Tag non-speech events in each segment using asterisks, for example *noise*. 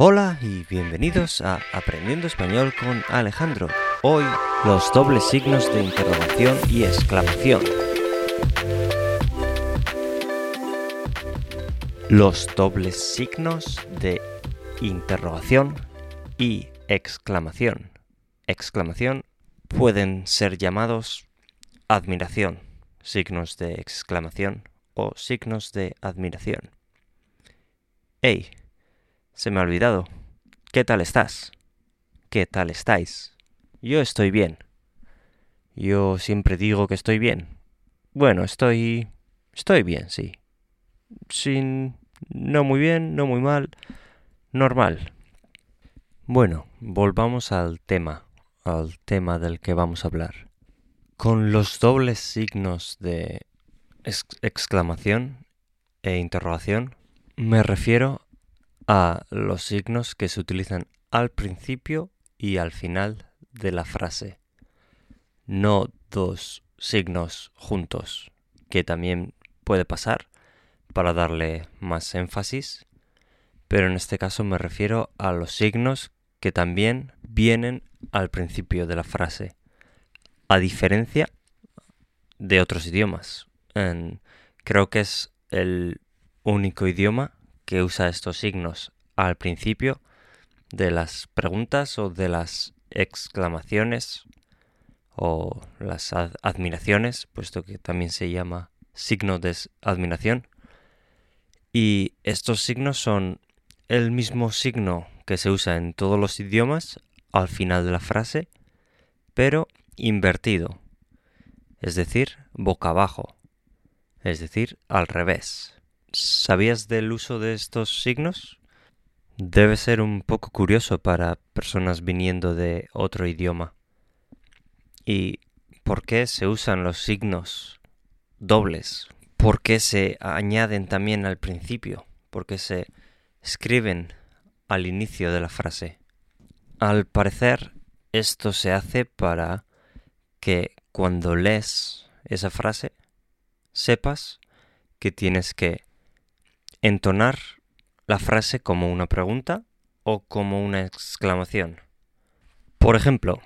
Hola y bienvenidos a Aprendiendo Español con Alejandro. Hoy los dobles signos de interrogación y exclamación. Los dobles signos de interrogación y exclamación. Exclamación pueden ser llamados admiración, signos de exclamación o signos de admiración. Hey, se me ha olvidado. ¿Qué tal estás? ¿Qué tal estáis? Yo estoy bien. Yo siempre digo que estoy bien. Bueno, estoy... estoy bien, sí. Sin... no muy bien, no muy mal. Normal. Bueno, volvamos al tema, al tema del que vamos a hablar. Con los dobles signos de exclamación e interrogación me refiero a los signos que se utilizan al principio y al final de la frase. No dos signos juntos, que también puede pasar para darle más énfasis, pero en este caso me refiero a los signos que también vienen al principio de la frase, a diferencia de otros idiomas. creo que es el único idioma que usa estos signos al principio de las preguntas o de las exclamaciones o las admiraciones, puesto que también se llama signo de admiración. Y estos signos son el mismo signo que se usa en todos los idiomas al final de la frase, pero invertido, es decir, boca abajo, es decir, al revés. ¿Sabías del uso de estos signos? Debe ser un poco curioso para personas viniendo de otro idioma. ¿Y por qué se usan los signos dobles? ¿Por qué se añaden también al principio? ¿Por qué se escriben al inicio de la frase? Al parecer, esto se hace para que cuando lees esa frase sepas que tienes que entonar la frase como una pregunta o como una exclamación. Por ejemplo,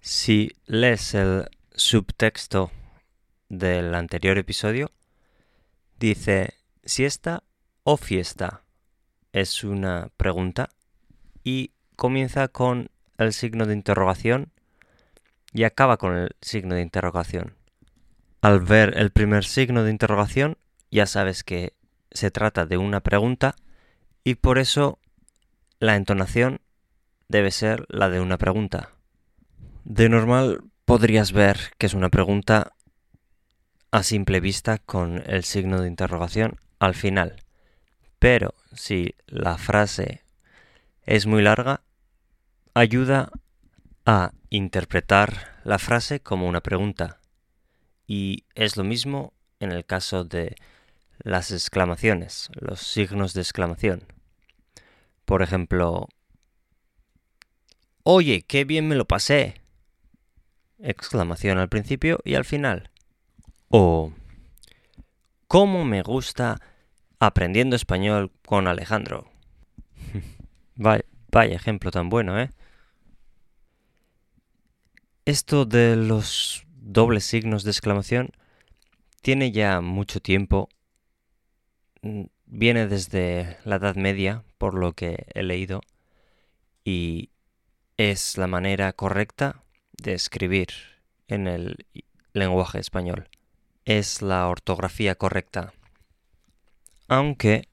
si lees el subtexto del anterior episodio, dice siesta o fiesta. Es una pregunta y comienza con el signo de interrogación y acaba con el signo de interrogación. Al ver el primer signo de interrogación, ya sabes que se trata de una pregunta y por eso la entonación debe ser la de una pregunta. De normal podrías ver que es una pregunta a simple vista con el signo de interrogación al final. Pero si la frase es muy larga, ayuda a interpretar la frase como una pregunta. Y es lo mismo en el caso de las exclamaciones, los signos de exclamación. Por ejemplo, Oye, qué bien me lo pasé. Exclamación al principio y al final. O ¿Cómo me gusta aprendiendo español con Alejandro? *laughs* vaya, vaya ejemplo tan bueno, ¿eh? Esto de los dobles signos de exclamación tiene ya mucho tiempo viene desde la Edad Media, por lo que he leído, y es la manera correcta de escribir en el lenguaje español. Es la ortografía correcta. Aunque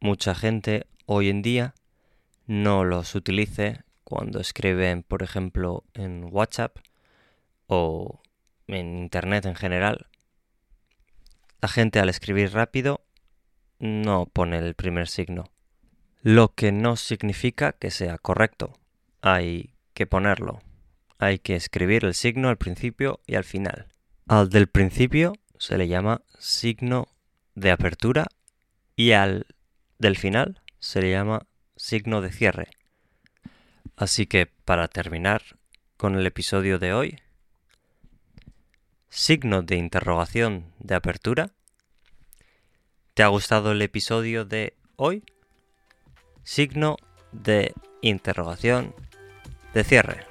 mucha gente hoy en día no los utilice cuando escriben, por ejemplo, en WhatsApp o en Internet en general. La gente al escribir rápido no pone el primer signo. Lo que no significa que sea correcto. Hay que ponerlo. Hay que escribir el signo al principio y al final. Al del principio se le llama signo de apertura y al del final se le llama signo de cierre. Así que para terminar con el episodio de hoy, signo de interrogación de apertura ¿Te ha gustado el episodio de hoy? Signo de interrogación de cierre.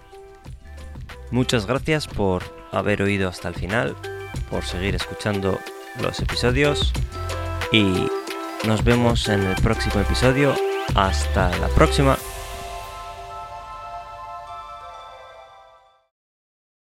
Muchas gracias por haber oído hasta el final, por seguir escuchando los episodios y nos vemos en el próximo episodio. Hasta la próxima.